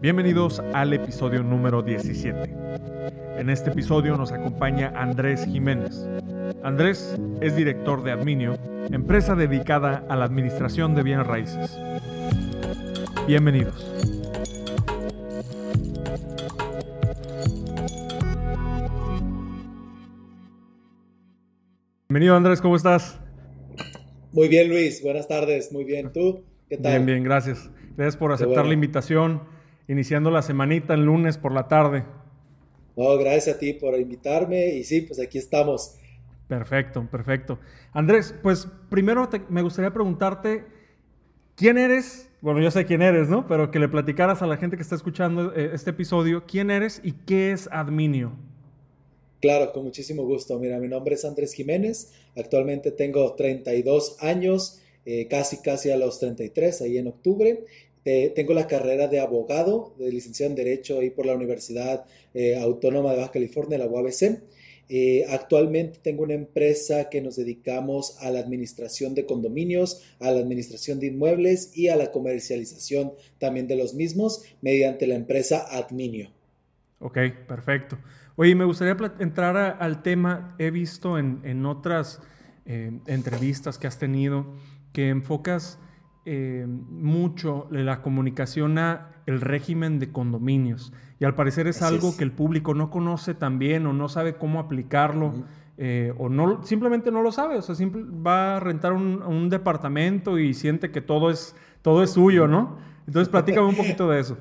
Bienvenidos al episodio número 17. En este episodio nos acompaña Andrés Jiménez. Andrés es director de Adminio, empresa dedicada a la administración de bienes raíces. Bienvenidos. Bienvenido Andrés, ¿cómo estás? Muy bien Luis, buenas tardes, muy bien. ¿Tú? ¿Qué tal? Bien, bien, gracias. Gracias por aceptar la invitación, iniciando la semanita el lunes por la tarde. No, gracias a ti por invitarme y sí, pues aquí estamos. Perfecto, perfecto. Andrés, pues primero me gustaría preguntarte, ¿quién eres? Bueno, yo sé quién eres, ¿no? Pero que le platicaras a la gente que está escuchando eh, este episodio, ¿quién eres y qué es Adminio? Claro, con muchísimo gusto. Mira, mi nombre es Andrés Jiménez. Actualmente tengo 32 años, eh, casi casi a los 33, ahí en octubre. Eh, tengo la carrera de abogado, de licenciado en Derecho ahí por la Universidad eh, Autónoma de Baja California, la UABC. actualmente tengo una empresa que nos dedicamos a la administración de condominios, a la administración de inmuebles y a la comercialización también de los mismos mediante la empresa Adminio. Ok, perfecto. Oye, me gustaría entrar al tema, he visto en, otras eh, entrevistas que has tenido que enfocas eh, mucho la comunicación a el régimen de condominios y al parecer es algo que el público no conoce tan bien o no sabe cómo aplicarlo. Eh, o no, simplemente no lo sabe, o sea, va a rentar un, un, departamento y siente que todo es, todo es suyo, ¿no? Entonces, platícame un poquito de eso.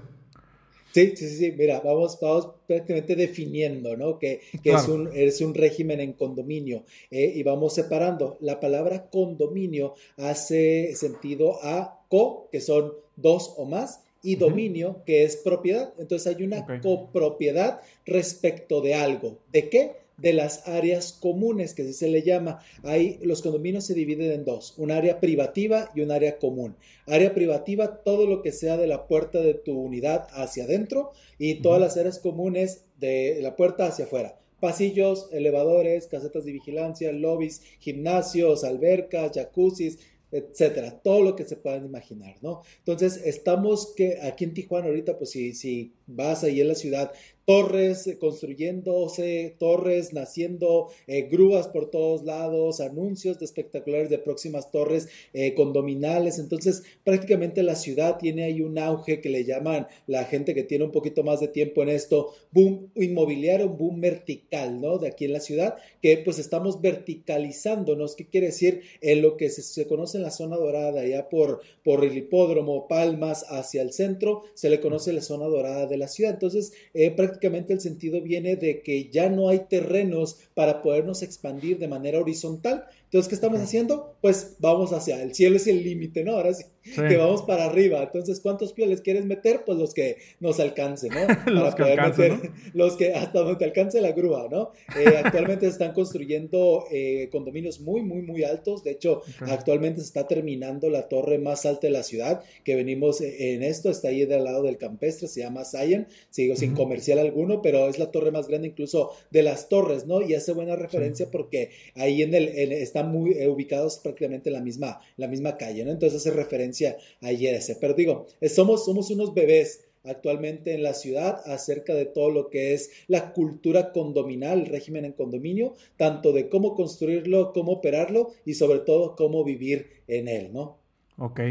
Sí, sí, sí, mira, vamos, vamos prácticamente definiendo, ¿no? Que, es, un, es un régimen en condominio eh, y vamos separando. La palabra condominio hace sentido a co, que son dos o más, y dominio, que es propiedad. Entonces hay una copropiedad respecto de algo. ¿De qué? De las áreas comunes, que así se le llama. Ahí los condominios se dividen en dos, un área privativa y un área común. Área privativa, todo lo que sea de la puerta de tu unidad hacia adentro y todas las áreas comunes de la puerta hacia afuera. Pasillos, elevadores, casetas de vigilancia, lobbies, gimnasios, albercas, jacuzzis, etcétera, todo lo que se puedan imaginar, ¿no? Entonces, estamos que aquí en Tijuana ahorita, pues si, si vas ahí en la ciudad, torres construyéndose, torres naciendo, eh, grúas por todos lados, anuncios de espectaculares de próximas torres eh, condominales. Entonces, prácticamente la ciudad tiene ahí un auge que le llaman la gente que tiene un poquito más de tiempo en esto, boom inmobiliario, boom vertical, ¿no? De aquí en la ciudad, que pues estamos verticalizándonos. ¿Qué quiere decir? En lo que se, conoce en la zona dorada, ya por, por el hipódromo, Palmas hacia el centro, se le conoce la zona dorada de la ciudad. Entonces, eh, prácticamente prácticamente el sentido viene de que ya no hay terrenos para podernos expandir de manera horizontal. Entonces, ¿qué estamos haciendo? Pues vamos hacia el cielo es el límite, ¿no? Ahora sí, que vamos para arriba. Entonces, ¿cuántos pioles quieres meter? Pues los que nos alcancen, ¿no? los que alcancen, los que hasta donde alcance la grúa, ¿no? Eh, actualmente se están construyendo eh, condominios muy, muy, muy altos. De hecho, actualmente se está terminando la torre más alta de la ciudad, que venimos eh, en esto, está ahí del lado del campestre, se llama Zion, sigo sin comercial alguno, pero es la torre más grande incluso de las torres, ¿no? Y hace buena referencia porque ahí en el, en, están muy eh, ubicados prácticamente en la misma, la misma calle, ¿no? Entonces hace referencia a ese. Pero digo, eh, somos, somos unos bebés actualmente en la ciudad acerca de todo lo que es la cultura condominal, el régimen en condominio, tanto de cómo construirlo, cómo operarlo y sobre todo cómo vivir en él, ¿no? Ok,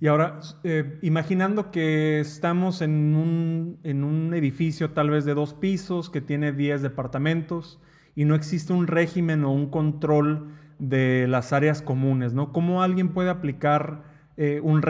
y ahora, eh, imaginando que estamos en un, en un edificio tal vez de dos pisos que tiene 10 departamentos y no existe un régimen o un control de las áreas comunes, ¿no? ¿Cómo alguien puede aplicar eh, un,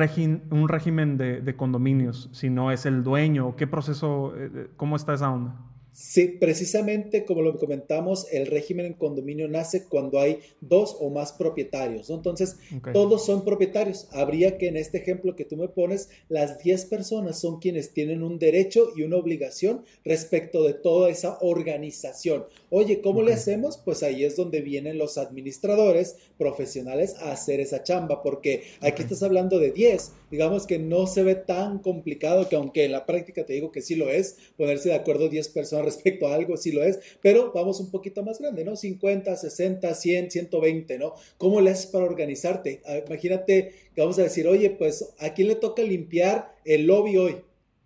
un, régimen de, condominios si no es el dueño? ¿Qué proceso, eh, cómo está esa onda? Sí, precisamente como lo comentamos, el régimen en condominio nace cuando hay dos o más propietarios, ¿no? Entonces, todos son propietarios. Habría que en este ejemplo que tú me pones, las 10 personas son quienes tienen un derecho y una obligación respecto de toda esa organización. Oye, ¿cómo le hacemos? Pues ahí es donde vienen los administradores profesionales a hacer esa chamba, porque aquí estás hablando de 10. Digamos que no se ve tan complicado que aunque en la práctica te digo que sí lo es, ponerse de acuerdo 10 personas respecto a algo, sí lo es, pero vamos un poquito más grande, ¿no? 50, 60, 100, 120, ¿no? ¿Cómo le haces para organizarte? Ah, imagínate que vamos a decir, oye, pues, ¿a quién le toca limpiar el lobby hoy?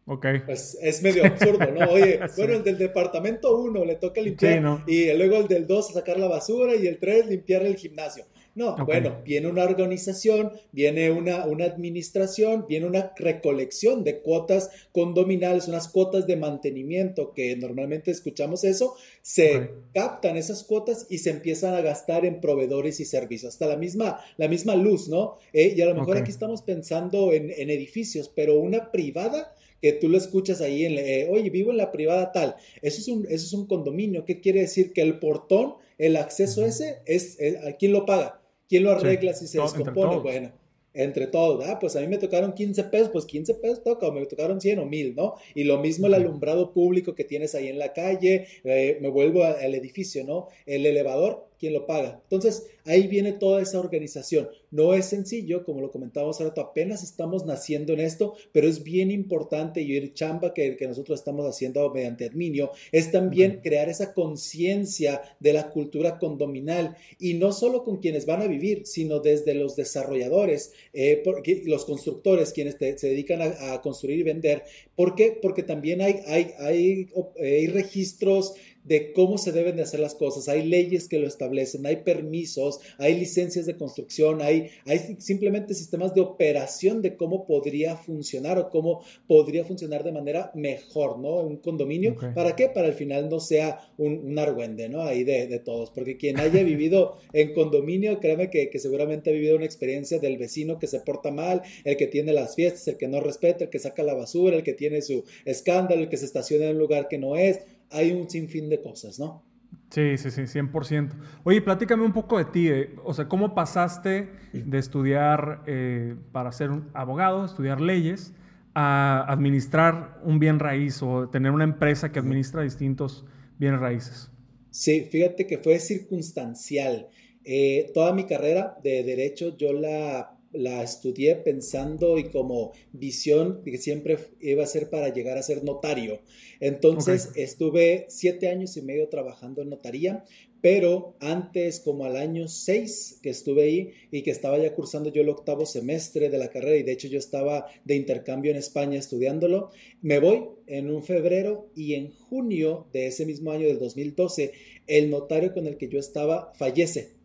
Ok. Pues es medio absurdo, ¿no? Oye, bueno, el del departamento 1 le toca limpiar y luego el del 2 sacar la basura y el 3 limpiar el gimnasio. No, bueno, viene una organización, viene una, una administración, viene una recolección de cuotas condominales, unas cuotas de mantenimiento que normalmente escuchamos eso, se captan esas cuotas y se empiezan a gastar en proveedores y servicios, hasta la misma, la misma luz, ¿no? Eh, y a lo mejor aquí estamos pensando en, en edificios, pero una privada que tú lo escuchas ahí en, eh, oye, vivo en la privada tal, eso es un, eso es un condominio, ¿qué quiere decir? Que el portón, el acceso ese, es, ¿a quién lo paga? ¿Quién lo arregla si se descompone? Bueno, entre todos, ah, pues a mí me tocaron 15 pesos, pues 15 pesos toca, o me tocaron 100 o 1000, ¿no? Y lo mismo el alumbrado público que tienes ahí en la calle, eh, me vuelvo al edificio, ¿no? El elevador, ¿quién lo paga? Entonces, ahí viene toda esa organización. No es sencillo, como lo comentábamos ahora, apenas estamos naciendo en esto, pero es bien importante y el chamba que, que nosotros estamos haciendo mediante Adminio es también crear esa conciencia de la cultura condominal y no solo con quienes van a vivir, sino desde los desarrolladores, eh, porque, los constructores, quienes se dedican a, construir y vender. ¿Por qué? Porque también hay, hay, hay, hay registros de cómo se deben de hacer las cosas, hay leyes que lo establecen, hay permisos, hay licencias de construcción, hay, hay simplemente sistemas de operación de cómo podría funcionar o cómo podría funcionar de manera mejor, ¿no? Un condominio. ¿Para qué? Para al final no sea un, un argüende, ¿no? Ahí de, de, todos, porque quien haya vivido en condominio, créeme que, que seguramente ha vivido una experiencia del vecino que se porta mal, el que tiene las fiestas, el que no respeta, el que saca la basura, el que tiene su escándalo, el que se estaciona en un lugar que no es hay un sinfín de cosas, ¿no? Sí, sí, sí, 100%. Oye, platícame un poco de ti. Eh, o sea, ¿cómo pasaste de estudiar eh, para ser un abogado, estudiar leyes, a administrar un bien raíz o tener una empresa que administra distintos bienes raíces? Sí, fíjate que fue circunstancial. Eh, toda mi carrera de derecho yo la la estudié pensando y como visión que siempre iba a ser para llegar a ser notario. Entonces estuve siete años y medio trabajando en notaría, pero antes, como al año seis que estuve ahí y que estaba ya cursando yo el octavo semestre de la carrera y de hecho yo estaba de intercambio en España estudiándolo, me voy en un febrero y en junio de ese mismo año del 2012, el notario con el que yo estaba fallece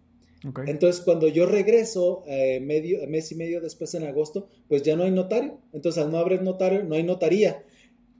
entonces, cuando yo regreso eh, medio, mes y medio después en agosto, pues ya no hay notario. Entonces, al no haber notario, no hay notaría.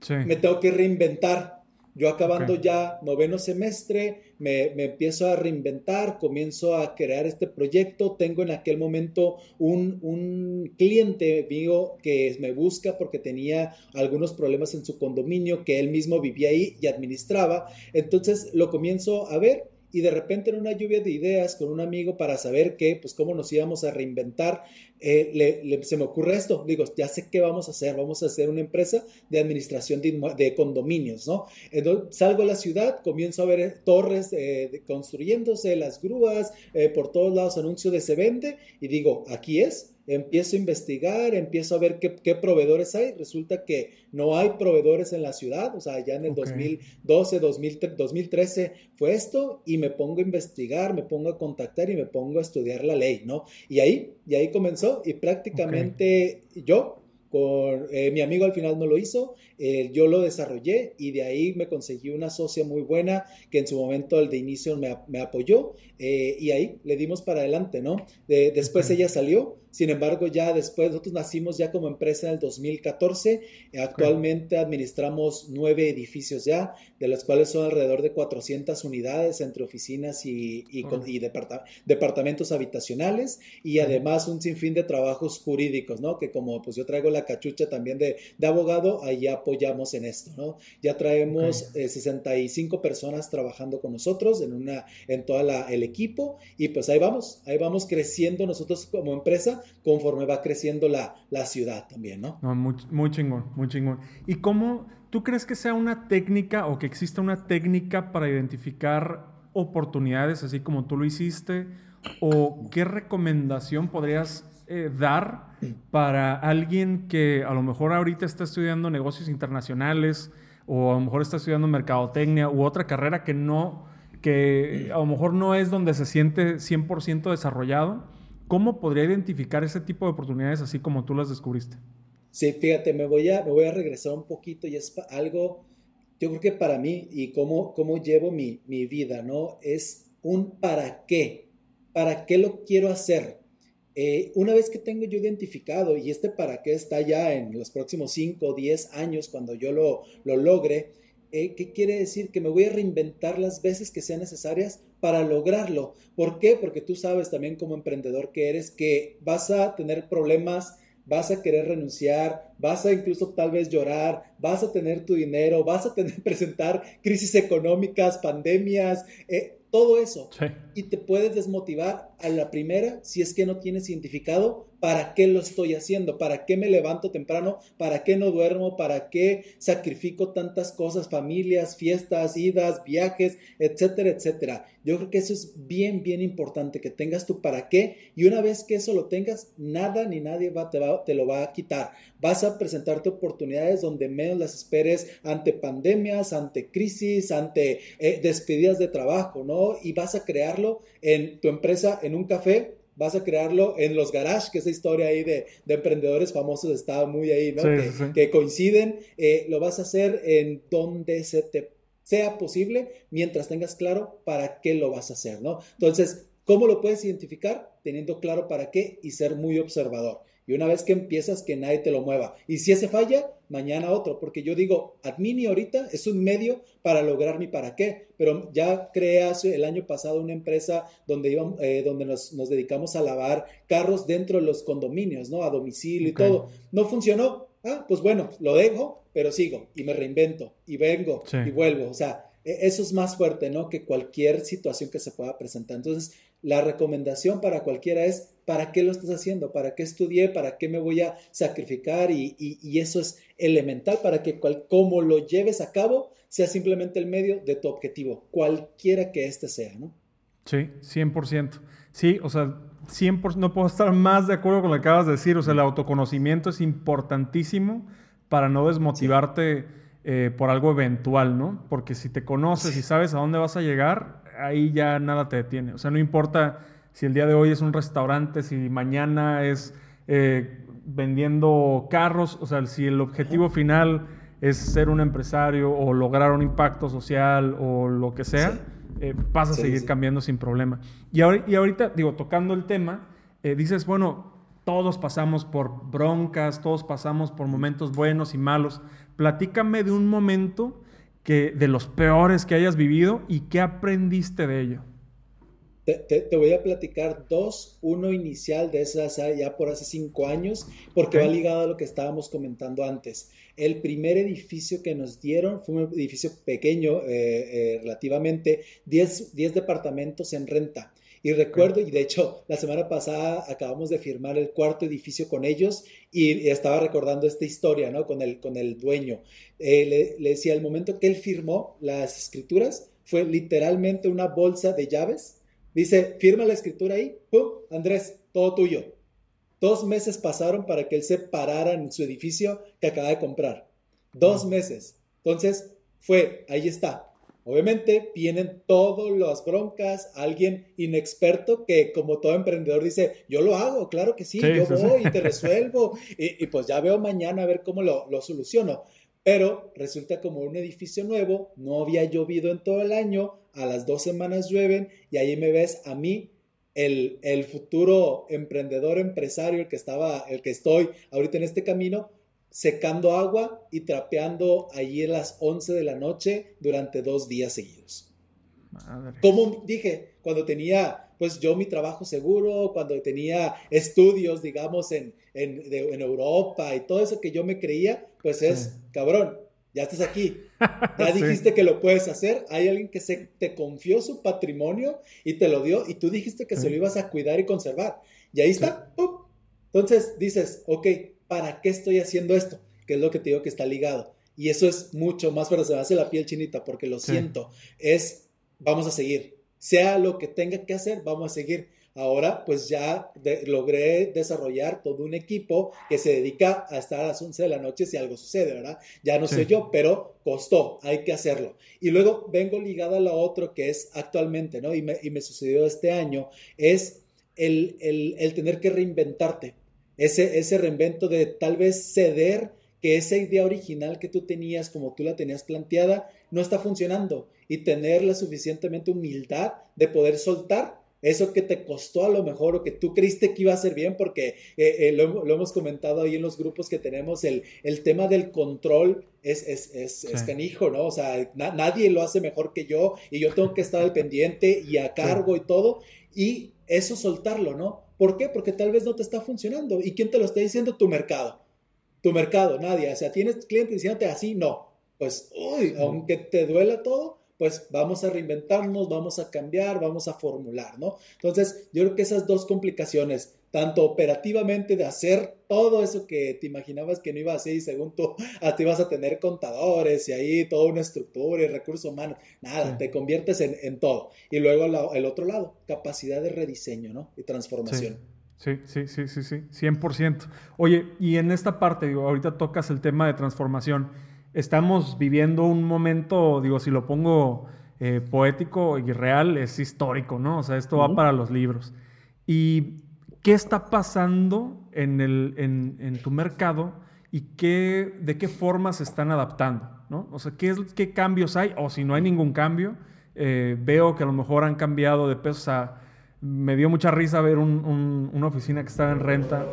Me tengo que reinventar. Yo acabando ya noveno semestre, me, me, empiezo a reinventar, comienzo a crear este proyecto. Tengo en aquel momento un, un cliente mío que me busca porque tenía algunos problemas en su condominio, que él mismo vivía ahí y administraba. Entonces lo comienzo a ver y de repente en una lluvia de ideas con un amigo para saber qué, pues cómo nos íbamos a reinventar, eh, se me ocurre esto, digo, ya sé qué vamos a hacer, vamos a hacer una empresa de administración de, condominios, ¿no? Salgo a la ciudad, comienzo a ver eh, torres eh, construyéndose, las grúas, por todos lados anuncio de se vende y digo, aquí es, empiezo a investigar, empiezo a ver qué, proveedores hay. Resulta que no hay proveedores en la ciudad, o sea, ya en el 2012, 2013 fue esto y me pongo a investigar, me pongo a contactar y me pongo a estudiar la ley, ¿no? Y ahí, y ahí comenzó y prácticamente yo con, eh, mi amigo al final no lo hizo, eh, yo lo desarrollé y de ahí me conseguí una socia muy buena que en su momento el de inicio me, me apoyó eh, y ahí le dimos para adelante, ¿no? después ella salió, sin embargo ya después nosotros nacimos ya como empresa en el 2014, actualmente administramos nueve edificios ya, de los cuales son alrededor de 400 unidades entre oficinas y, y, departamentos habitacionales y además un sinfín de trabajos jurídicos, ¿no? Que como pues yo traigo la cachucha también de, de abogado, ahí apoyamos en esto, ¿no? Ya traemos 65 eh, personas trabajando con nosotros en una, en toda la, el equipo y pues ahí vamos, ahí vamos creciendo nosotros como empresa conforme va creciendo la, la ciudad también, ¿no? muy, muy chingón, muy chingón. ¿Y cómo tú crees que sea una técnica o que exista una técnica para identificar oportunidades así como tú lo hiciste? ¿O qué recomendación podrías eh, dar para alguien que a lo mejor ahorita está estudiando negocios internacionales o a lo mejor está estudiando mercadotecnia u otra carrera que no, que a lo mejor no es donde se siente 100% desarrollado? ¿Cómo podría identificar ese tipo de oportunidades así como tú las descubriste? Sí, fíjate, me voy a, me voy a regresar un poquito y es algo, yo creo que para mí y cómo, cómo llevo mi, mi vida, ¿no? Es un para qué, para qué lo quiero hacer. Eh, una vez que tengo yo identificado y este para qué está ya en los próximos 5 o 10 años cuando yo lo, lo logre, eh, ¿qué quiere decir? Que me voy a reinventar las veces que sean necesarias para lograrlo. ¿Por qué? Porque tú sabes también como emprendedor que eres que vas a tener problemas vas a querer renunciar, vas a incluso tal vez llorar, vas a tener tu dinero, vas a tener presentar crisis económicas, pandemias, eh, todo eso. Y te puedes desmotivar a la primera si es que no tienes identificado para qué lo estoy haciendo, para qué me levanto temprano, para qué no duermo, para qué sacrifico tantas cosas, familias, fiestas, idas, viajes, etcétera, etcétera. Yo creo que eso es bien, bien importante, que tengas tu para qué y una vez que eso lo tengas, nada ni nadie te lo va a quitar. Vas a presentarte oportunidades donde menos las esperes ante pandemias, ante crisis, ante eh, despedidas de trabajo, ¿no? Y vas a crearlo en tu empresa, en un café vas a crearlo en los garages, que esa historia ahí de, emprendedores famosos está muy ahí, ¿no? que, coinciden. Eh, lo vas a hacer en donde se te sea posible mientras tengas claro para qué lo vas a hacer, ¿no? Entonces, ¿cómo lo puedes identificar? Teniendo claro para qué y ser muy observador. Y una vez que empiezas, que nadie te lo mueva. Y si ese falla, mañana otro. Porque yo digo, Admini ahorita es un medio para lograr mi para qué. Pero ya creé hace el año pasado una empresa donde, íbamos, eh, donde nos, dedicamos a lavar carros dentro de los condominios, ¿no? A domicilio y todo. No funcionó. Ah, pues bueno, lo dejo, pero sigo y me reinvento y vengo y vuelvo. O sea, e, eso es más fuerte, ¿no? Que cualquier situación que se pueda presentar. Entonces, la recomendación para cualquiera es, ¿para qué lo estás haciendo? ¿Para qué estudié? ¿Para qué me voy a sacrificar? Y, eso es elemental para que como lo lleves a cabo sea simplemente el medio de tu objetivo, cualquiera que éste sea, ¿no? Sí, 100%. Sí, o sea, 100%, no puedo estar más de acuerdo con lo que acabas de decir. O sea, el autoconocimiento es importantísimo para no desmotivarte eh, por algo eventual, ¿no? Porque si te conoces y sabes a dónde vas a llegar, ahí ya nada te detiene. O sea, no importa si el día de hoy es un restaurante, si mañana es eh, vendiendo carros, o sea, si el objetivo final es ser un empresario o lograr un impacto social o lo que sea, eh, vas a seguir cambiando sin problema. Y, y, ahorita, digo, tocando el tema, eh, dices, bueno, todos pasamos por broncas, todos pasamos por momentos buenos y malos. Platícame de un momento que, de los peores que hayas vivido y qué aprendiste de ello. Te, voy a platicar dos, uno inicial de esas ya por hace cinco años, porque va ligado a lo que estábamos comentando antes. El primer edificio que nos dieron fue un edificio pequeño, eh, eh, relativamente, 10 departamentos en renta. Y recuerdo, y de hecho la semana pasada acabamos de firmar el cuarto edificio con ellos y, estaba recordando esta historia, ¿no? Con el, con el dueño. Eh, le, decía, el momento que él firmó las escrituras fue literalmente una bolsa de llaves. Dice, firma la escritura ahí, ¡pum! Andrés, todo tuyo. Dos meses pasaron para que él se parara en su edificio que acaba de comprar. Dos meses. Entonces, fue, ahí está, Obviamente vienen todas las broncas, alguien inexperto que como todo emprendedor dice, yo lo hago, claro que sí, yo voy y te resuelvo y, pues ya veo mañana a ver cómo lo, lo, soluciono. Pero resulta como un edificio nuevo, no había llovido en todo el año, a las dos semanas llueven y ahí me ves a mí, el, el futuro emprendedor, empresario, el que estaba, el que estoy ahorita en este camino, secando agua y trapeando allí a las 11 de la noche durante dos días seguidos. Como dije, cuando tenía, pues yo mi trabajo seguro, cuando tenía estudios, digamos, en, en, Europa y todo eso que yo me creía, pues es, cabrón, ya estás aquí, ya dijiste que lo puedes hacer, hay alguien que se, te confió su patrimonio y te lo dio y tú dijiste que se lo ibas a cuidar y conservar. Y ahí está, Entonces dices, ok, ¿para qué estoy haciendo esto? Que es lo que te digo que está ligado. Y eso es mucho más, pero se me hace la piel chinita porque lo siento. Es, vamos a seguir. Sea lo que tenga que hacer, vamos a seguir. Ahora, pues ya logré desarrollar todo un equipo que se dedica a estar a las 11 de la noche si algo sucede, ¿verdad? Ya no soy yo, pero costó, hay que hacerlo. Y luego vengo ligado a lo otro que es actualmente, ¿no? Y me, y me sucedió este año, es el, el, el tener que reinventarte ese, ese reinvento de tal vez ceder que esa idea original que tú tenías, como tú la tenías planteada, no está funcionando y tener la suficientemente humildad de poder soltar eso que te costó a lo mejor o que tú creíste que iba a ser bien, porque eh, eh, lo, hemos comentado ahí en los grupos que tenemos, el, el tema del control es, es, es, canijo, ¿no? O sea, nadie lo hace mejor que yo y yo tengo que estar al pendiente y a cargo y todo, y eso soltarlo, ¿no? ¿Por qué? Porque tal vez no te está funcionando. ¿Y quién te lo está diciendo? Tu mercado. Tu mercado, nadie. O sea, tienes clientes diciéndote así, no. Pues, uy, aunque te duela todo, pues vamos a reinventarnos, vamos a cambiar, vamos a formular, ¿no? Entonces, yo creo que esas dos complicaciones, tanto operativamente de hacer todo eso que te imaginabas que no iba a hacer y según tú hasta ibas a tener contadores y ahí toda una estructura y recursos humanos, nada, te conviertes en, todo. Y luego el otro lado, capacidad de rediseño, ¿no? Y transformación. Sí. Sí, sí, sí, sí, 100%. Oye, y en esta parte, digo, ahorita tocas el tema de transformación estamos viviendo un momento, digo, si lo pongo eh, poético y real, es histórico, ¿no? O sea, esto va para los libros. ¿Y qué está pasando en, el, en, tu mercado y qué, de qué forma se están adaptando, ¿no? O sea, ¿qué, qué cambios hay? O si no hay ningún cambio, eh, veo que a lo mejor han cambiado de pesos a me dio mucha risa ver una oficina que estaba en renta,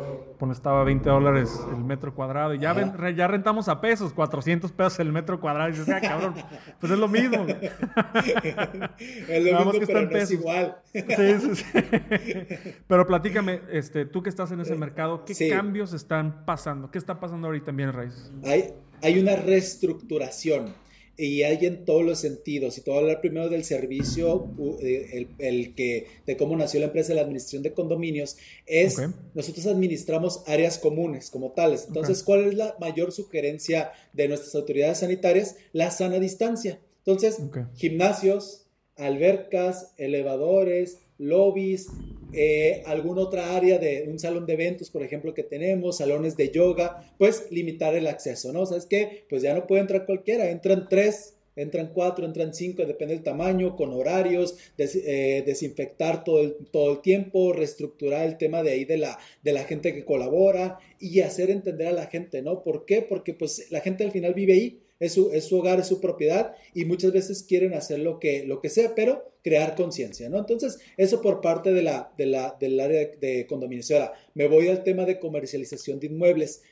cuando estaba a 20 dólares el metro cuadrado, y ya, ya rentamos a pesos, 400 pesos el metro cuadrado, y dices, ah, cabrón, pues es lo mismo. es lo mismo, que pero no es igual. Sí, sí, sí. Pero platícame, este, tú que estás en ese mercado, ¿qué cambios están pasando? ¿Qué está pasando ahorita en Bienes Raíces? Hay, hay una reestructuración y hay en todos los sentidos. Y te voy a hablar primero del servicio, el, el, que, de cómo nació la empresa de la administración de condominios, es nosotros administramos áreas comunes como tales. Entonces, ¿cuál es la mayor sugerencia de nuestras autoridades sanitarias? La sana distancia. Entonces, gimnasios, albercas, elevadores, lobbies, eh, alguna otra área de un salón de eventos, por ejemplo, que tenemos, salones de yoga, pues limitar el acceso, ¿no? ¿Sabes qué? Pues ya no puede entrar cualquiera, entran tres, entran cuatro, entran cinco, depende del tamaño, con horarios, eh, desinfectar todo el, todo el tiempo, reestructurar el tema de ahí de la, de la gente que colabora y hacer entender a la gente, ¿no? ¿Por qué? Porque pues la gente al final vive ahí es su, hogar, es su propiedad y muchas veces quieren hacer lo que, lo que sea, pero crear conciencia, ¿no? Entonces, eso por parte de la, de la, del área de, condominio. Ahora, me voy al tema de comercialización de inmuebles.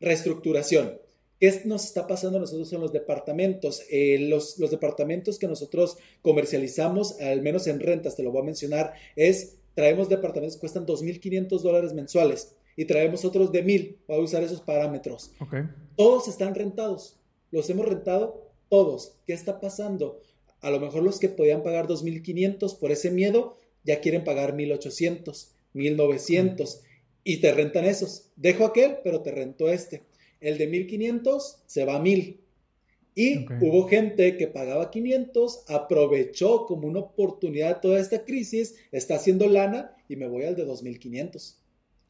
Reestructuración. ¿Qué nos está pasando a nosotros en los departamentos? Eh, los, los, departamentos que nosotros comercializamos, al menos en rentas, te lo voy a mencionar, es, traemos departamentos que cuestan 2.500 dólares mensuales y traemos otros de 1.000. Voy a usar esos parámetros. Okay. Todos están rentados. Los hemos rentado todos. ¿Qué está pasando? A lo mejor los que podían pagar 2.500 por ese miedo ya quieren pagar 1.800, 1.900 y te rentan esos. Dejo aquel, pero te rento este. El de 1.500 se va a 1.000. Y hubo gente que pagaba 500, aprovechó como una oportunidad toda esta crisis, está haciendo lana y me voy al de 2.500.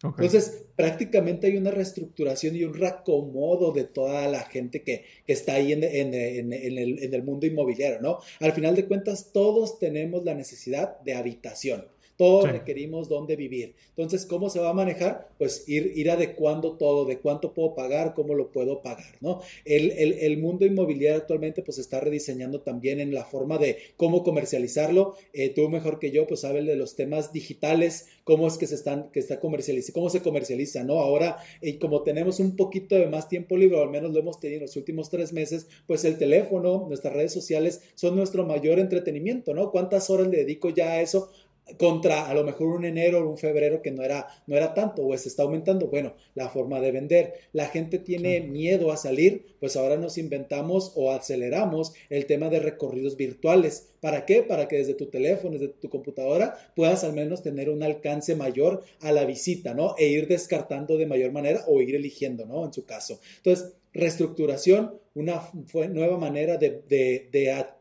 Entonces, prácticamente hay una reestructuración y un reacomodo de toda la gente que, está ahí en, el, en, el, mundo inmobiliario, ¿no? Al final de cuentas, todos tenemos la necesidad de habitación. Todos requerimos dónde vivir. Entonces, ¿cómo se va a manejar? Pues ir, ir adecuando todo, de cuánto puedo pagar, cómo lo puedo pagar, ¿no? El, el, mundo inmobiliario actualmente pues está rediseñando también en la forma de cómo comercializarlo. Eh, tú mejor que yo pues sabes de los temas digitales, cómo es que se están, que está comercializa, cómo se comercializa, ¿no? Ahora, y como tenemos un poquito de más tiempo libre, o al menos lo hemos tenido en los últimos tres meses, pues el teléfono, nuestras redes sociales son nuestro mayor entretenimiento, ¿no? ¿Cuántas horas le dedico ya a eso? Contra a lo mejor un enero o un febrero que no era, no era tanto o se está aumentando. Bueno, la forma de vender. La gente tiene miedo a salir, pues ahora nos inventamos o aceleramos el tema de recorridos virtuales. ¿Para qué? Para que desde tu teléfono, desde tu computadora, puedas al menos tener un alcance mayor a la visita, ¿no? E ir descartando de mayor manera o ir eligiendo, ¿no? En su caso. Entonces, reestructuración, una nueva manera de, de,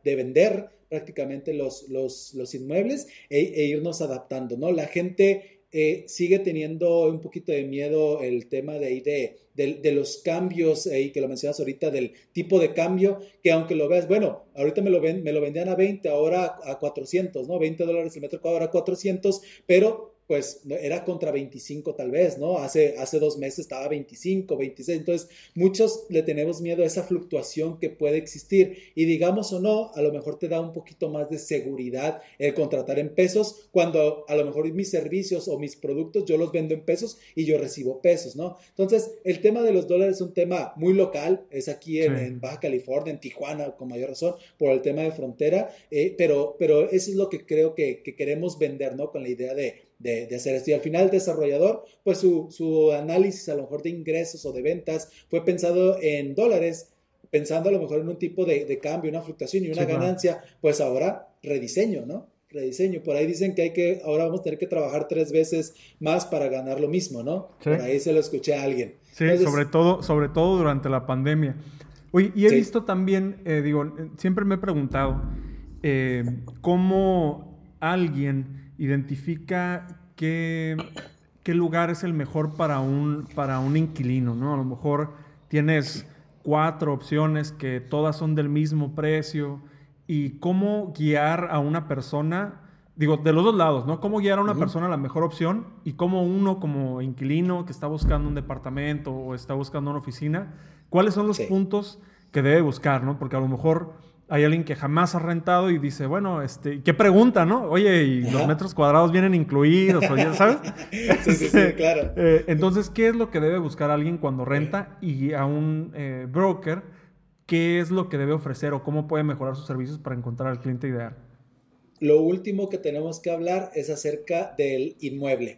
de vender prácticamente los, los, los inmuebles e, e, irnos adaptando, ¿no? La gente eh, sigue teniendo un poquito de miedo el tema de ahí de, de, los cambios, ahí que lo mencionas ahorita, del tipo de cambio, que aunque lo veas, bueno, ahorita me lo, ven, me lo vendían a 20, ahora a 400, ¿no? 20 dólares el metro cuadrado, a 400, pero pues era contra 25 tal vez, ¿no? Hace, hace dos meses estaba 25, 26, entonces muchos le tenemos miedo a esa fluctuación que puede existir y digamos o no, a lo mejor te da un poquito más de seguridad el contratar en pesos cuando a lo mejor mis servicios o mis productos yo los vendo en pesos y yo recibo pesos, ¿no? Entonces, el tema de los dólares es un tema muy local, es aquí en, Baja California, en Tijuana, con mayor razón, por el tema de frontera, eh, pero, pero eso es lo que creo que, que queremos vender, ¿no? Con la idea de de, hacer esto. Y al final el desarrollador, pues su, análisis a lo mejor de ingresos o de ventas fue pensado en dólares, pensando a lo mejor en un tipo de, cambio, una fluctuación y una ganancia, pues ahora rediseño, ¿no? Rediseño. Por ahí dicen que hay que, ahora vamos a tener que trabajar tres veces más para ganar lo mismo, ¿no? Por ahí se lo escuché a alguien. Sí, sobre, todo, sobre todo durante la pandemia. Oye, y he visto también, eh, digo, siempre me he preguntado eh, cómo alguien identifica qué, qué lugar es el mejor para un, para un inquilino, ¿no? A lo mejor tienes cuatro opciones que todas son del mismo precio y cómo guiar a una persona, digo, de los dos lados, ¿no? Cómo guiar a una persona a la mejor opción y cómo uno como inquilino que está buscando un departamento o está buscando una oficina, cuáles son los puntos que debe buscar, ¿no? Porque a lo mejor hay alguien que jamás ha rentado y dice, bueno, este, ¿qué pregunta, no? Oye, ¿y los metros cuadrados vienen incluidos? O ya, ¿Sabes? sí, sí, sí, claro. Eh, entonces, ¿qué es lo que debe buscar alguien cuando renta? Y a un eh, broker, ¿qué es lo que debe ofrecer o cómo puede mejorar sus servicios para encontrar al cliente ideal? Lo último que tenemos que hablar es acerca del inmueble.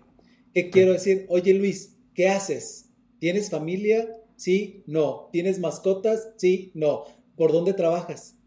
¿Qué quiero decir? Oye, Luis, ¿qué haces? ¿Tienes familia? Sí, no. ¿Tienes mascotas? Sí, no. ¿Por dónde trabajas?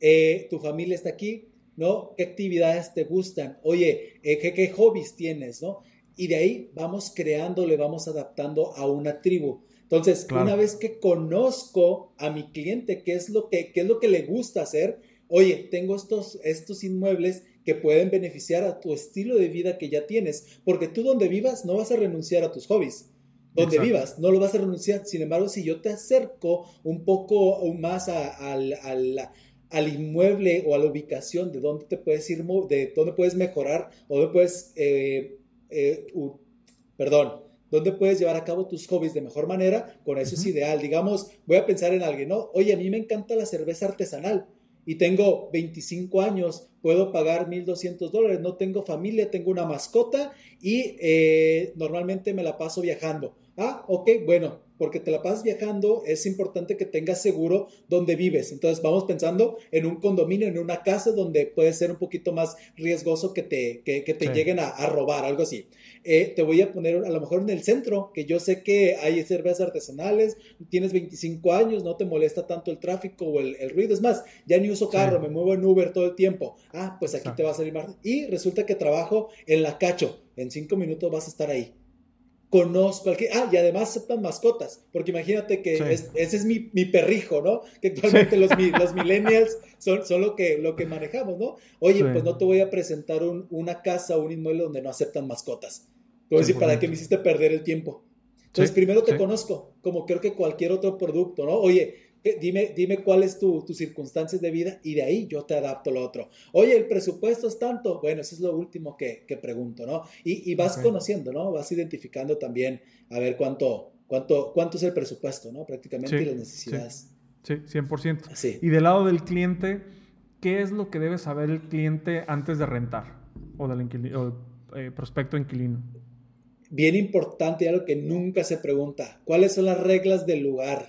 Eh, tu familia está aquí, ¿no? ¿Qué actividades te gustan? Oye, eh, ¿qué, hobbies tienes, ¿no? Y de ahí vamos creando, le vamos adaptando a una tribu. Entonces, una vez que conozco a mi cliente, qué es lo que, qué es lo que le gusta hacer, oye, tengo estos, estos inmuebles que pueden beneficiar a tu estilo de vida que ya tienes, porque tú donde vivas no vas a renunciar a tus hobbies. Donde vivas, no lo vas a renunciar. Sin embargo, si yo te acerco un poco más a, la al inmueble o a la ubicación de dónde te puedes ir, de dónde puedes mejorar o dónde puedes, eh, eh, perdón, dónde puedes llevar a cabo tus hobbies de mejor manera, con eso es ideal. Digamos, voy a pensar en alguien, ¿no? Oye, a mí me encanta la cerveza artesanal y tengo 25 años, puedo pagar 1.200 dólares, no tengo familia, tengo una mascota y eh, normalmente me la paso viajando. Ah, ok, bueno, porque te la pasas viajando, es importante que tengas seguro donde vives. Entonces vamos pensando en un condominio, en una casa donde puede ser un poquito más riesgoso que te, que, te lleguen a, robar, algo así. Eh, te voy a poner a lo mejor en el centro, que yo sé que hay cervezas artesanales, tienes 25 años, no te molesta tanto el tráfico o el, ruido. Es más, ya ni uso carro, me muevo en Uber todo el tiempo. Ah, pues aquí te va a salir más. Y resulta que trabajo en la Cacho. En cinco minutos vas a estar ahí conozco al que, ah, y además aceptan mascotas, porque imagínate que ese es mi, perrijo, ¿no? Que actualmente los, los millennials son, son, lo, que, lo que manejamos, ¿no? Oye, pues no te voy a presentar una casa o un inmueble donde no aceptan mascotas. Pues decir, ¿para qué me hiciste perder el tiempo? Entonces, primero te conozco, como creo que cualquier otro producto, ¿no? Oye, dime, dime cuál es tu, tus circunstancias de vida y de ahí yo te adapto lo otro. Oye, el presupuesto es tanto. Bueno, eso es lo último que, que pregunto, ¿no? Y, y vas conociendo, ¿no? Vas identificando también a ver cuánto, cuánto, cuánto es el presupuesto, ¿no? Prácticamente las necesidades. Sí, 100%. Sí. Y del lado del cliente, ¿qué es lo que debe saber el cliente antes de rentar o del inquilino, eh, prospecto inquilino? Bien importante, algo que nunca se pregunta, ¿cuáles son las reglas del lugar?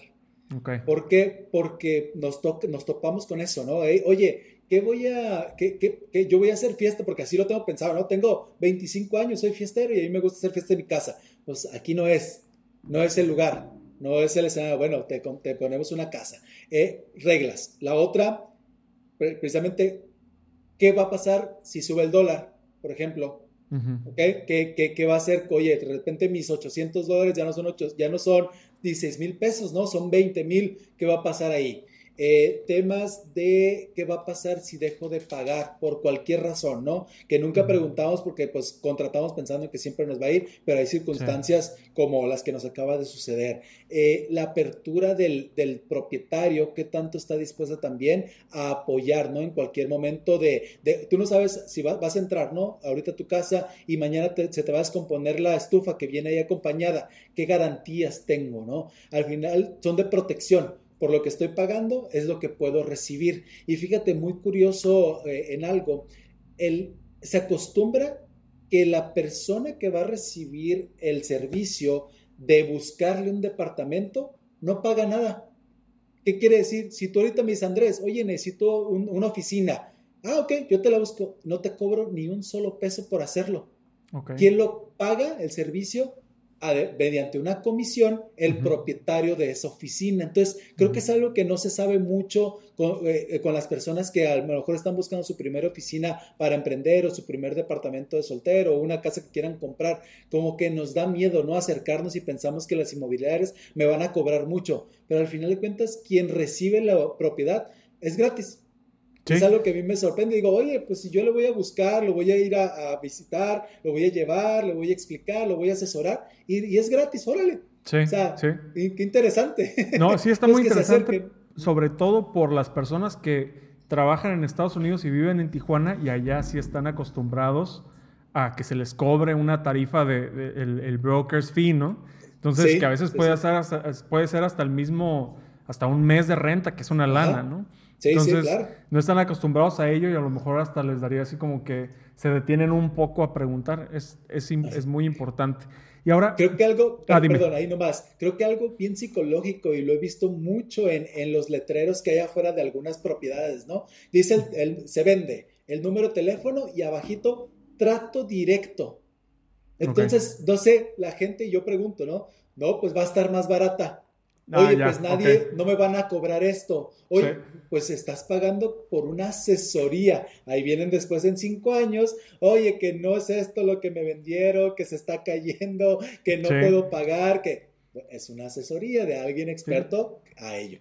¿Por qué? Porque nos, nos topamos con eso, ¿no? oye, ¿qué voy a, qué, qué, yo voy a hacer fiesta? Porque así lo tengo pensado, ¿no? Tengo 25 años, soy fiestero y a mí me gusta hacer fiesta en mi casa. Pues aquí no es, no es el lugar, no es el escenario. Bueno, te, te ponemos una casa. Eh, reglas. La otra, precisamente, ¿qué va a pasar si sube el dólar, por ejemplo? ¿Qué, qué, va a hacer? Oye, de repente mis 800 dólares ya no son, 8, ya no son 16 mil pesos, ¿no? Son 20 mil. ¿Qué va a pasar ahí? Eh, temas de qué va a pasar si dejo de pagar por cualquier razón, ¿no? Que nunca preguntamos porque pues contratamos pensando que siempre nos va a ir, pero hay circunstancias como las que nos acaba de suceder. Eh, la apertura del, propietario, qué tanto está dispuesta también a apoyar, ¿no? En cualquier momento de, tú no sabes si vas a entrar, ¿no? Ahorita a tu casa y mañana se te va a descomponer la estufa que viene ahí acompañada, ¿qué garantías tengo, ¿no? Al final son de protección por lo que estoy pagando es lo que puedo recibir. Y fíjate, muy curioso eh, en algo, el, se acostumbra que la persona que va a recibir el servicio de buscarle un departamento no paga nada. ¿Qué quiere decir? Si tú ahorita me dices, Andrés, oye, necesito una oficina. Ah, ok, yo te la busco. No te cobro ni un solo peso por hacerlo. ¿Quién lo paga el servicio? Mediante una comisión el propietario de esa oficina. Entonces, creo que es algo que no se sabe mucho eh, eh, con, las personas que a lo mejor están buscando su primera oficina para emprender o su primer departamento de soltero o una casa que quieran comprar. Como que nos da miedo no acercarnos y pensamos que las inmobiliarias me van a cobrar mucho, pero al final de cuentas, quien recibe la propiedad es gratis. Es algo que a mí me sorprende. Digo, oye, pues si yo le voy a buscar, lo voy a ir a, visitar, lo voy a llevar, le voy a explicar, lo voy a asesorar y, es gratis, órale. Sí, o sea, sí. qué interesante. No, sí está muy interesante, sobre todo por las personas que trabajan en Estados Unidos y viven en Tijuana y allá sí están acostumbrados a que se les cobre una tarifa de, el, broker's fee, ¿no? Entonces, que a veces puede, ser hasta, puede ser hasta el mismo, hasta un mes de renta, que es una lana, ¿no? Entonces, no están acostumbrados a ello y a lo mejor hasta les daría así como que se detienen un poco a preguntar. Es, es, es muy importante. Y ahora... Creo que algo, ah, perdón, ahí nomás, creo que algo bien psicológico y lo he visto mucho en, en los letreros que hay afuera de algunas propiedades, ¿no? Dice, el, se vende el número de teléfono y abajito, trato directo. Entonces, no sé, la gente, yo pregunto, ¿no? No, pues va a estar más barata. Ah, Oye, pues nadie, no me van a cobrar esto. Oye, pues estás pagando por una asesoría. Ahí vienen después en cinco años. Oye, que no es esto lo que me vendieron, que se está cayendo, que no puedo pagar, que es una asesoría de alguien experto a ello.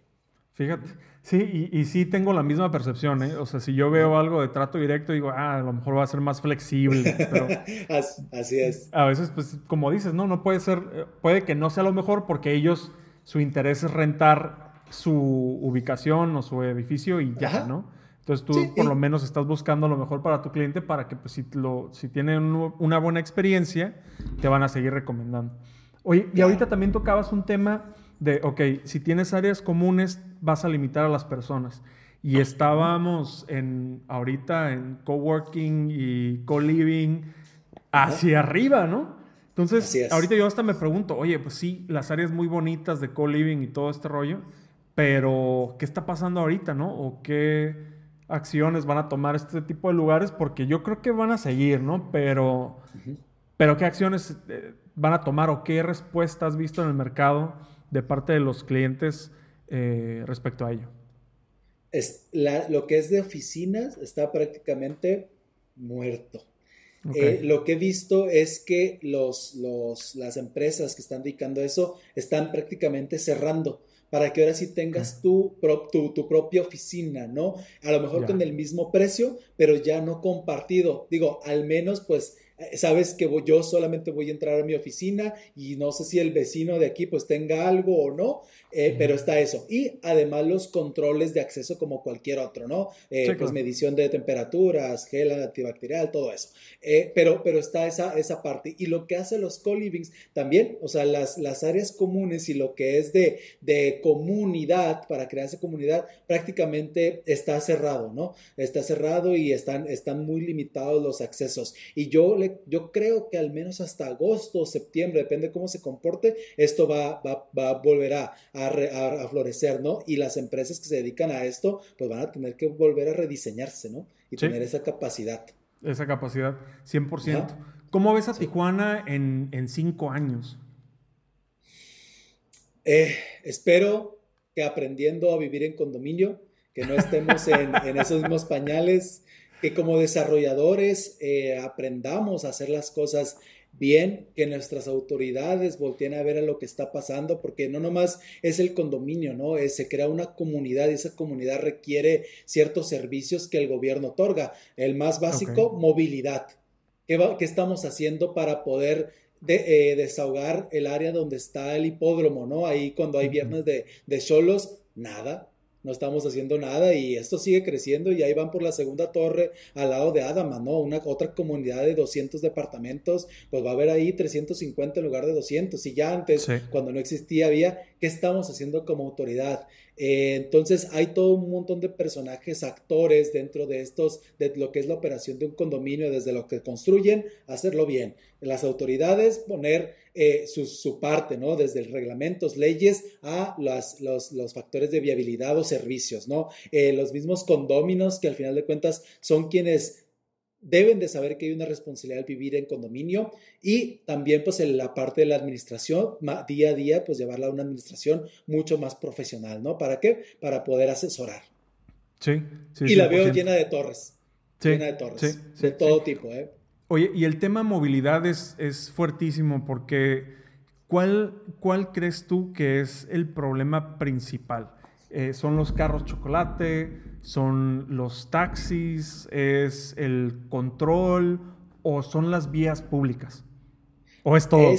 Fíjate, sí, y, sí tengo la misma percepción, ¿eh? O sea, si yo veo algo de trato directo, digo, ah, a lo mejor va a ser más flexible, pero... Así es. A veces, pues, como dices, no, no puede ser, eh, puede que no sea lo mejor porque ellos su interés es rentar su ubicación o su edificio y ya, ¿no? Entonces tú por lo menos estás buscando lo mejor para tu cliente para que pues, si, lo, si tienen una buena experiencia, te van a seguir recomendando. Oye, y ahorita también tocabas un tema de, ok, si tienes áreas comunes, vas a limitar a las personas. Y estábamos en, ahorita en coworking y co-living hacia arriba, ¿no? Entonces, ahorita yo hasta me pregunto, oye, pues sí, las áreas muy bonitas de co-living y todo este rollo, pero ¿qué está pasando ahorita, no? ¿O qué acciones van a tomar este tipo de lugares? Porque yo creo que van a seguir, ¿no? Pero, pero ¿qué acciones eh, van a tomar o qué respuesta has visto en el mercado de parte de los clientes eh, respecto a ello? Es lo que es de oficinas está prácticamente muerto. Eh, lo que he visto es que los, las empresas que están dedicando a eso están prácticamente cerrando para que ahora sí tengas tu, tu, propia oficina, ¿no? A lo mejor con el mismo precio, pero ya no compartido. Digo, al menos pues sabes que yo solamente voy a entrar a mi oficina y no sé si el vecino de aquí pues tenga algo o no, eh, pero está eso. Y además los controles de acceso como cualquier otro, ¿no? Eh, pues medición de temperaturas, gel antibacterial, todo eso. pero, pero está esa, esa parte. Y lo que hace los co-livings también, o sea, las, las áreas comunes y lo que es de, de comunidad, para crearse comunidad, prácticamente está cerrado, ¿no? Está cerrado y están, están muy limitados los accesos. Y yo yo creo que al menos hasta agosto o septiembre, depende de cómo se comporte, esto va, va, a volver a, a, florecer, ¿no? Y las empresas que se dedican a esto, pues van a tener que volver a rediseñarse, ¿no? Y tener esa capacidad. Esa capacidad, 100%. ¿Cómo ves a Tijuana en, en, cinco años? Eh, espero que aprendiendo a vivir en condominio, que no estemos en, en esos mismos pañales, que como desarrolladores eh, aprendamos a hacer las cosas bien que nuestras autoridades volteen a ver a lo que está pasando, porque no nomás es el condominio, ¿no? se crea una comunidad y esa comunidad requiere ciertos servicios que el gobierno otorga. El más básico, movilidad. ¿Qué, ¿Qué, estamos haciendo para poder eh, desahogar el área donde está el hipódromo, ¿no? Ahí cuando hay viernes de, de solos, nada no estamos haciendo nada y esto sigue creciendo y ahí van por la segunda torre al lado de Adama, ¿no? Una otra comunidad de 200 departamentos, pues va a haber ahí 350 en lugar de 200 y ya antes, cuando no existía, había, ¿qué estamos haciendo como autoridad? Eh, entonces hay todo un montón de personajes, actores dentro de estos, de lo que es la operación de un condominio, desde lo que construyen, hacerlo bien. Las autoridades poner eh, su, parte, ¿no? Desde reglamentos, leyes a los, factores de viabilidad o servicios, ¿no? Eh, los mismos condóminos que al final de cuentas son quienes deben de saber que hay una responsabilidad al vivir en condominio y también pues en la parte de la administración, día a día pues llevarla a una administración mucho más profesional, ¿no? ¿Para qué? Para poder asesorar. Sí, sí. Y la veo llena de torres. Sí, llena de torres. de todo tipo, ¿eh? Oye, y el tema movilidad es, es fuertísimo porque ¿cuál, ¿cuál crees tú que es el problema principal? Eh, ¿Son los carros chocolate? ¿Son los taxis? ¿Es el control? ¿O son las vías públicas? ¿O es todo?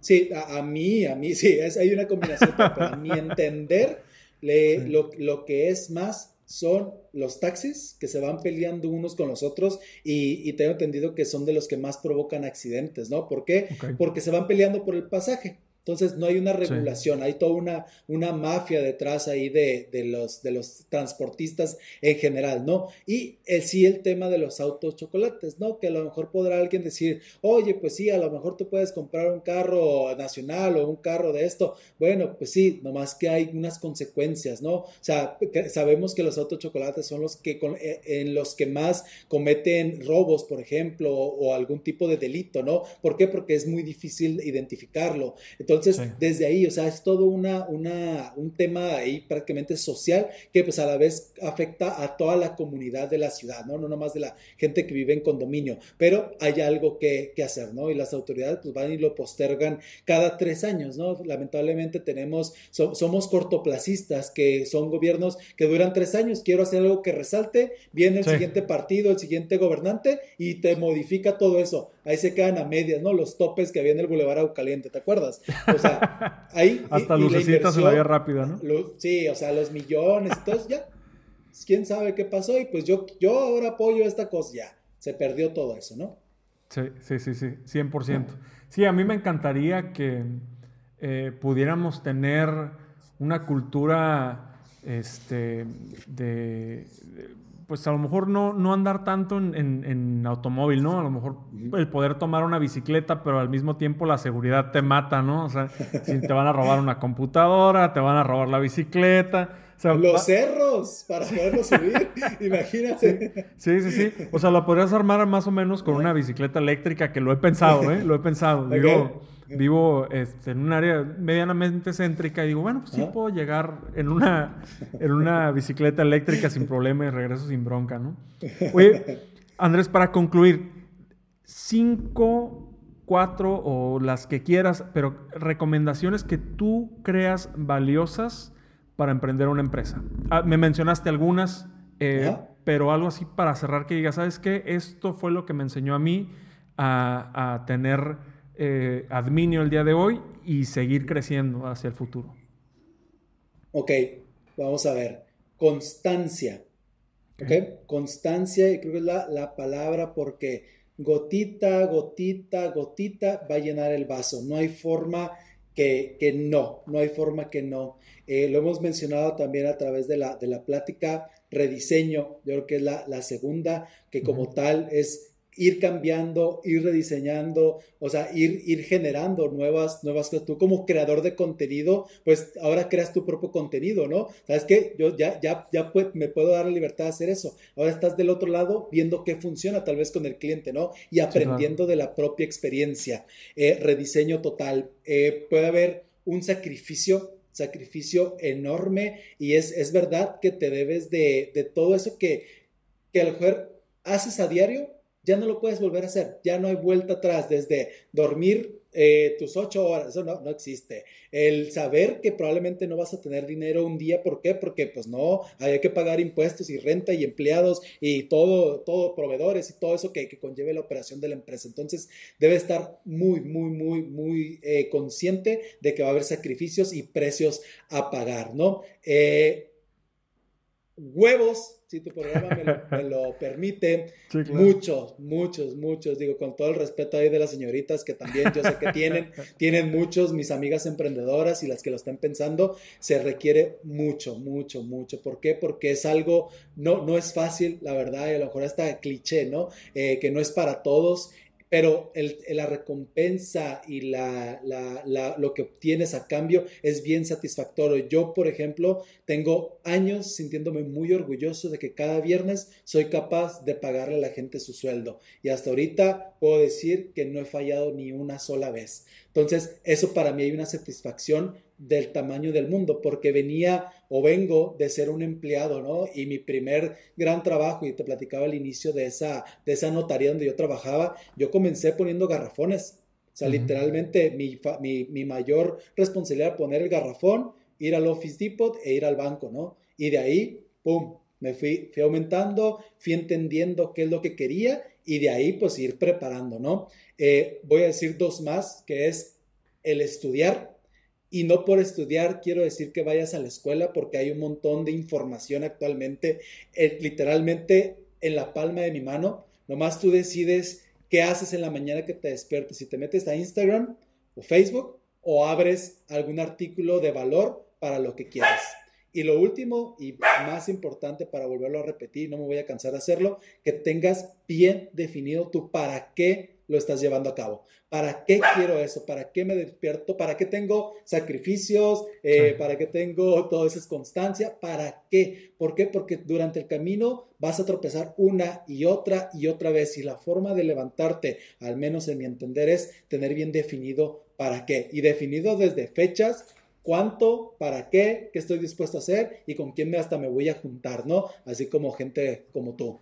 sí, a, mí, a mí, sí, hay una combinación, pero a mi entender, lo, lo que es más son los taxis que se van peleando unos con los otros y, tengo entendido que son de los que más provocan accidentes, ¿no? ¿Por qué? Porque se van peleando por el pasaje. Entonces no hay una regulación, hay toda una, una mafia detrás ahí de, los, de los transportistas en general, ¿no? Y el, sí el tema de los autos chocolates, ¿no? Que a lo mejor podrá alguien decir, oye, pues sí, a lo mejor tú puedes comprar un carro nacional o un carro de esto. Bueno, pues sí, nomás que hay unas consecuencias, ¿no? O sea, sabemos que los autos chocolates son los que eh, en los que más cometen robos, por ejemplo, o, algún tipo de delito, ¿no? ¿Por qué? Porque es muy difícil identificarlo. Entonces, desde ahí, o sea, es todo una, una, un tema ahí prácticamente social que pues a la vez afecta a toda la comunidad de la ciudad, ¿no? No nomás de la gente que vive en condominio, pero hay algo que, que hacer, ¿no? Y las autoridades pues van y lo postergan cada tres años, ¿no? Lamentablemente tenemos, somos cortoplacistas, que son gobiernos que duran tres años, quiero hacer algo que resalte, viene el siguiente partido, el siguiente gobernante y te modifica todo eso. Ahí se quedan a medias, ¿no? Los topes que había en el Boulevard Caliente, ¿te acuerdas? O sea, ahí. Hasta lucecitas se la vía rápida, ¿no? sí, o sea, los millones, entonces ya. Pues, quién sabe qué pasó y pues yo, yo ahora apoyo esta cosa, ya. Se perdió todo eso, ¿no? Sí, sí, sí, sí, 100%. Sí, a mí me encantaría que eh, pudiéramos tener una cultura este, de pues a lo mejor no, no andar tanto en, automóvil, ¿no? A lo mejor el poder tomar una bicicleta, pero al mismo tiempo la seguridad te mata, ¿no? O sea, si te van a robar una computadora, te van a robar la bicicleta. Los cerros para poderlo subir, imagínate. Sí, sí, sí, O sea, la podrías armar más o menos con una bicicleta eléctrica, que lo he pensado, ¿eh? Lo he pensado. Digo, vivo este, en un área medianamente céntrica y digo, bueno, pues sí puedo llegar en una, en una bicicleta eléctrica sin problema y regreso sin bronca, ¿no? Oye, Andrés, para concluir, cinco, cuatro o las que quieras, pero recomendaciones que tú creas valiosas para emprender una empresa. Ah, me mencionaste algunas, eh, pero algo así para cerrar que digas, ¿sabes qué? Esto fue lo que me enseñó a mí a, a tener eh, adminio el día de hoy y seguir creciendo hacia el futuro. Ok, vamos a ver. Constancia. ¿Ok? Constancia, y creo que es la, palabra porque gotita, gotita, gotita va a llenar el vaso. No hay forma que, no, no hay forma que no. Eh, lo hemos mencionado también a través de la, de la plática, rediseño, yo creo que es la, segunda, que como tal es ir cambiando, ir rediseñando, o sea, ir, ir generando nuevas, nuevas cosas. Tú como creador de contenido, pues ahora creas tu propio contenido, ¿no? ¿Sabes qué? Yo ya, ya, ya me puedo dar la libertad de hacer eso. Ahora estás del otro lado viendo qué funciona tal vez con el cliente, ¿no? Y aprendiendo de la propia experiencia. Eh, rediseño total. Eh, puede haber un sacrificio sacrificio enorme y es, es verdad que te debes de, de todo eso que, que a lo mejor haces a diario, ya no lo puedes volver a hacer, ya no hay vuelta atrás desde dormir eh, tus ocho horas, eso no, no, existe. El saber que probablemente no vas a tener dinero un día, ¿por qué? Porque pues no, hay que pagar impuestos y renta y empleados y todo, todo proveedores y todo eso que, que conlleve la operación de la empresa. Entonces debe estar muy, muy, muy, muy eh, consciente de que va a haber sacrificios y precios a pagar, ¿no? Eh, huevos, si tu programa me lo, permite, muchos, muchos, muchos, digo, con todo el respeto ahí de las señoritas que también yo sé que tienen, tienen muchos, mis amigas emprendedoras y las que lo están pensando, se requiere mucho, mucho, mucho. ¿Por qué? Porque es algo, no, no es fácil, la verdad, y a lo mejor hasta cliché, ¿no? Eh, que no es para todos pero la recompensa y la, lo que obtienes a cambio es bien satisfactorio. Yo, por ejemplo, tengo años sintiéndome muy orgulloso de que cada viernes soy capaz de pagarle a la gente su sueldo. Y hasta ahorita puedo decir que no he fallado ni una sola vez. Entonces, eso para mí hay una satisfacción del tamaño del mundo, porque venía o vengo de ser un empleado, ¿no? Y mi primer gran trabajo, y te platicaba al inicio de esa, de esa notaría donde yo trabajaba, yo comencé poniendo garrafones. O sea, literalmente mi, mi, mi, mayor responsabilidad era poner el garrafón, ir al Office Depot e ir al banco, ¿no? Y de ahí, ¡pum! Me fui, fui aumentando, fui entendiendo qué es lo que quería y de ahí pues ir preparando, ¿no? Eh, voy a decir dos más, que es el estudiar y no por estudiar quiero decir que vayas a la escuela porque hay un montón de información actualmente, eh, literalmente en la palma de mi mano. Nomás tú decides qué haces en la mañana que te despiertes. Si te metes a Instagram o Facebook o abres algún artículo de valor para lo que quieras. Y lo último y más importante para volverlo a repetir, no me voy a cansar de hacerlo, que tengas bien definido tu para qué lo estás llevando a cabo. ¿Para qué quiero eso? ¿Para qué me despierto? ¿Para qué tengo sacrificios? Eh, ¿Para qué tengo toda esa constancia? ¿Para qué? ¿Por qué? Porque durante el camino vas a tropezar una y otra y otra vez. Y la forma de levantarte, al menos en mi entender, es tener bien definido para qué. Y definido desde fechas, cuánto, para qué, qué estoy dispuesto a hacer y con quién me hasta me voy a juntar, ¿no? Así como gente como tú.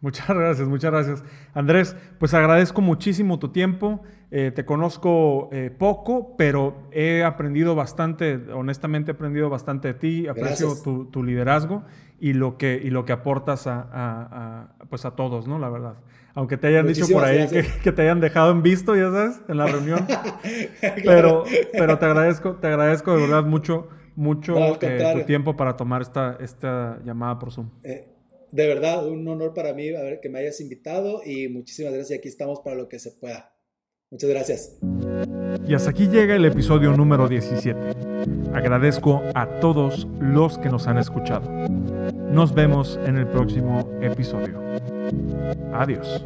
Muchas gracias, muchas gracias. Andrés, pues agradezco muchísimo tu tiempo. Eh, te conozco eh, poco, pero he aprendido bastante, honestamente he aprendido bastante de ti, aprecio tu, liderazgo y lo que, y lo que aportas a, pues a todos, ¿no? La verdad. Aunque te hayan dicho por ahí que, te hayan dejado en visto, ya sabes, en la reunión. pero, pero te agradezco, te agradezco de verdad mucho, mucho eh, tu tiempo para tomar esta, esta llamada por Zoom de verdad, un honor para mí que me hayas invitado y muchísimas gracias. Aquí estamos para lo que se pueda. Muchas gracias. Y hasta aquí llega el episodio número 17. Agradezco a todos los que nos han escuchado. Nos vemos en el próximo episodio. Adiós.